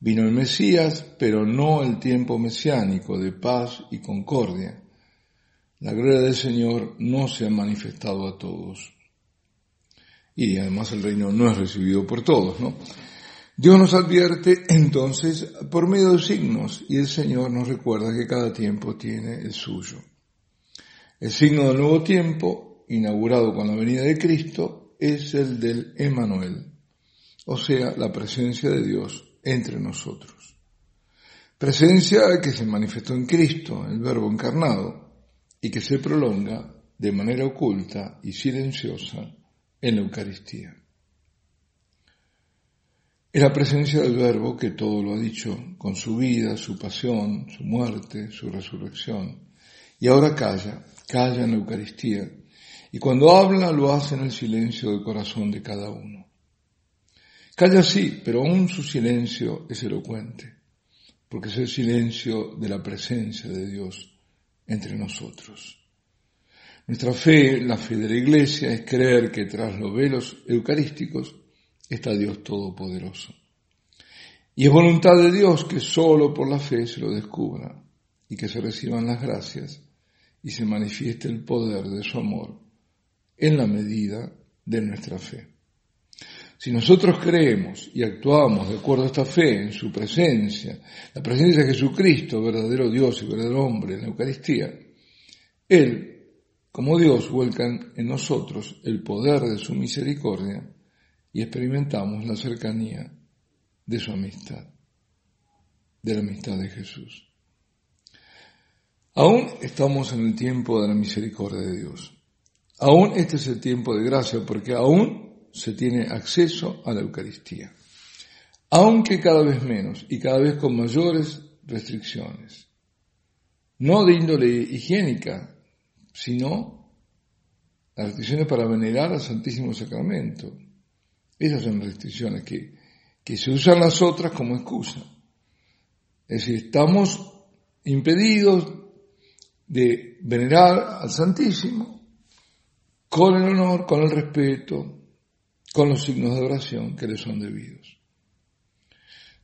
Vino el Mesías, pero no el tiempo mesiánico de paz y concordia. La gloria del Señor no se ha manifestado a todos. Y además el reino no es recibido por todos, ¿no? Dios nos advierte entonces por medio de signos y el Señor nos recuerda que cada tiempo tiene el suyo. El signo del nuevo tiempo, inaugurado con la venida de Cristo, es el del Emanuel, o sea, la presencia de Dios entre nosotros. Presencia que se manifestó en Cristo, el Verbo encarnado, y que se prolonga de manera oculta y silenciosa en la Eucaristía. Es la presencia del Verbo que todo lo ha dicho, con su vida, su pasión, su muerte, su resurrección. Y ahora calla, calla en la Eucaristía. Y cuando habla lo hace en el silencio del corazón de cada uno. Calla sí, pero aún su silencio es elocuente, porque es el silencio de la presencia de Dios entre nosotros. Nuestra fe, la fe de la Iglesia, es creer que tras los velos eucarísticos está Dios Todopoderoso. Y es voluntad de Dios que solo por la fe se lo descubra y que se reciban las gracias y se manifieste el poder de su amor en la medida de nuestra fe. Si nosotros creemos y actuamos de acuerdo a esta fe en su presencia, la presencia de Jesucristo, verdadero Dios y verdadero hombre en la Eucaristía, Él, como Dios, vuelca en nosotros el poder de su misericordia y experimentamos la cercanía de su amistad, de la amistad de Jesús. Aún estamos en el tiempo de la misericordia de Dios. Aún este es el tiempo de gracia porque aún se tiene acceso a la Eucaristía, aunque cada vez menos y cada vez con mayores restricciones, no de índole higiénica, sino las restricciones para venerar al Santísimo Sacramento. Esas son restricciones que, que se usan las otras como excusa. Es decir, estamos impedidos de venerar al Santísimo con el honor, con el respeto, con los signos de oración que le son debidos.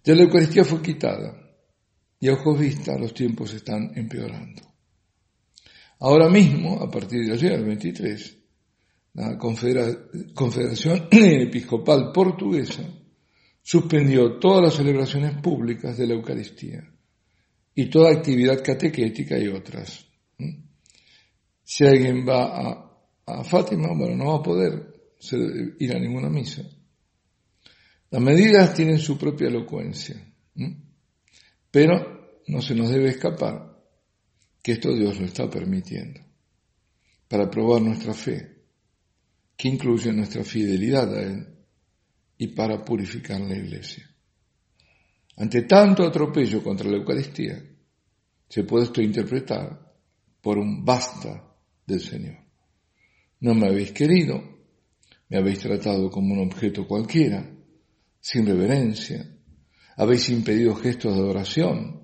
Ya la Eucaristía fue quitada y a ojos vista los tiempos están empeorando. Ahora mismo, a partir de ayer, el 23, la Confederación Episcopal Portuguesa suspendió todas las celebraciones públicas de la Eucaristía y toda actividad catequética y otras. ¿Mm? Si alguien va a, a Fátima, bueno, no va a poder ir a ninguna misa. Las medidas tienen su propia elocuencia, pero no se nos debe escapar que esto Dios lo está permitiendo para probar nuestra fe, que incluye nuestra fidelidad a Él y para purificar la iglesia. Ante tanto atropello contra la Eucaristía, se puede esto interpretar por un basta del Señor. No me habéis querido, me habéis tratado como un objeto cualquiera, sin reverencia, habéis impedido gestos de adoración,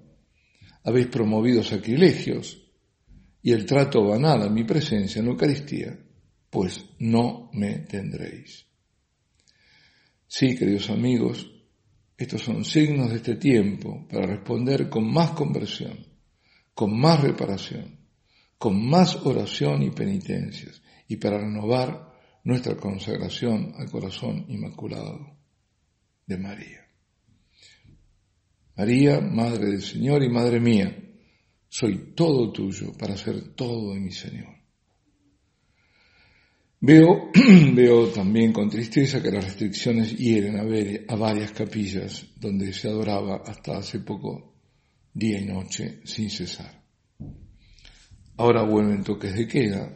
habéis promovido sacrilegios. Y el trato banal a mi presencia en la Eucaristía, pues no me tendréis. Sí, queridos amigos, estos son signos de este tiempo para responder con más conversión, con más reparación, con más oración y penitencias, y para renovar nuestra consagración al corazón inmaculado de María. María, Madre del Señor y Madre mía, soy todo tuyo para ser todo de mi Señor. Veo, veo también con tristeza que las restricciones hieren a, ver, a varias capillas donde se adoraba hasta hace poco día y noche sin cesar. Ahora vuelven toques de queda,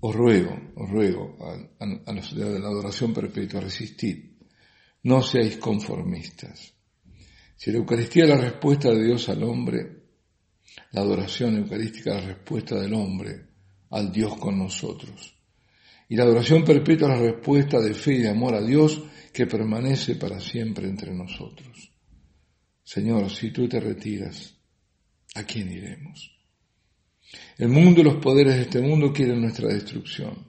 os ruego, os ruego a, la de la adoración perpetua, resistid, no seáis conformistas. Si la Eucaristía es la respuesta de Dios al hombre, la adoración eucarística es la respuesta del hombre al Dios con nosotros. Y la adoración perpetua es la respuesta de fe y de amor a Dios que permanece para siempre entre nosotros. Señor, si tú te retiras, ¿a quién iremos? El mundo y los poderes de este mundo quieren nuestra destrucción.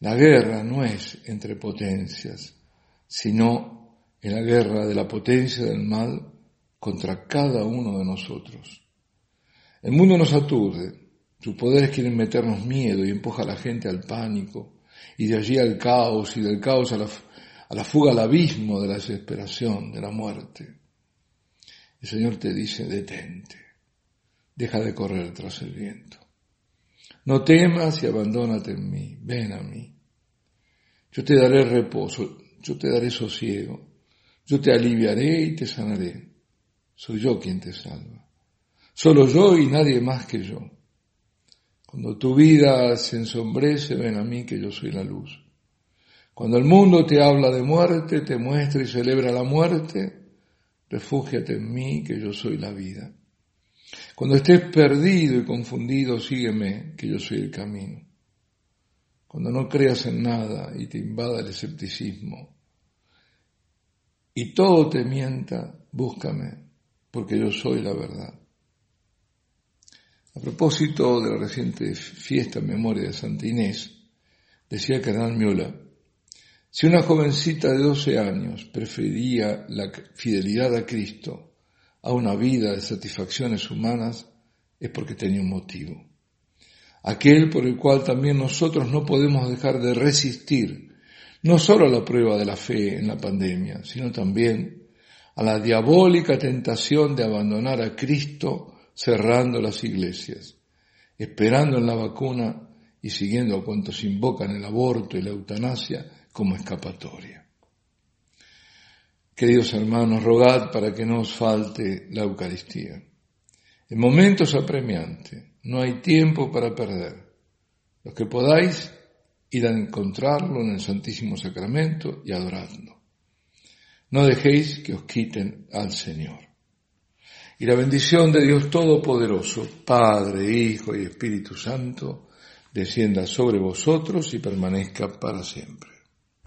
La guerra no es entre potencias, sino en la guerra de la potencia del mal contra cada uno de nosotros. El mundo nos aturde, sus poderes quieren meternos miedo y empuja a la gente al pánico, y de allí al caos, y del caos a la, a la fuga al abismo de la desesperación, de la muerte. El Señor te dice, detente, deja de correr tras el viento. No temas y abandónate en mí, ven a mí. Yo te daré reposo, yo te daré sosiego, yo te aliviaré y te sanaré. Soy yo quien te salva. Solo yo y nadie más que yo. Cuando tu vida se ensombrece, ven a mí que yo soy la luz. Cuando el mundo te habla de muerte, te muestra y celebra la muerte, refúgiate en mí que yo soy la vida. Cuando estés perdido y confundido, sígueme que yo soy el camino. Cuando no creas en nada y te invada el escepticismo y todo te mienta, búscame porque yo soy la verdad. A propósito de la reciente fiesta en memoria de Santa Inés, decía Carnal Miola, si una jovencita de 12 años prefería la fidelidad a Cristo a una vida de satisfacciones humanas, es porque tenía un motivo. Aquel por el cual también nosotros no podemos dejar de resistir, no solo a la prueba de la fe en la pandemia, sino también a la diabólica tentación de abandonar a Cristo cerrando las iglesias, esperando en la vacuna y siguiendo a cuantos invocan el aborto y la eutanasia como escapatoria. Queridos hermanos, rogad para que no os falte la Eucaristía. En momentos apremiantes, no hay tiempo para perder. Los que podáis, ir a encontrarlo en el Santísimo Sacramento y adoradlo. No dejéis que os quiten al Señor. Y la bendición de Dios Todopoderoso, Padre, Hijo y Espíritu Santo, descienda sobre vosotros y permanezca para siempre.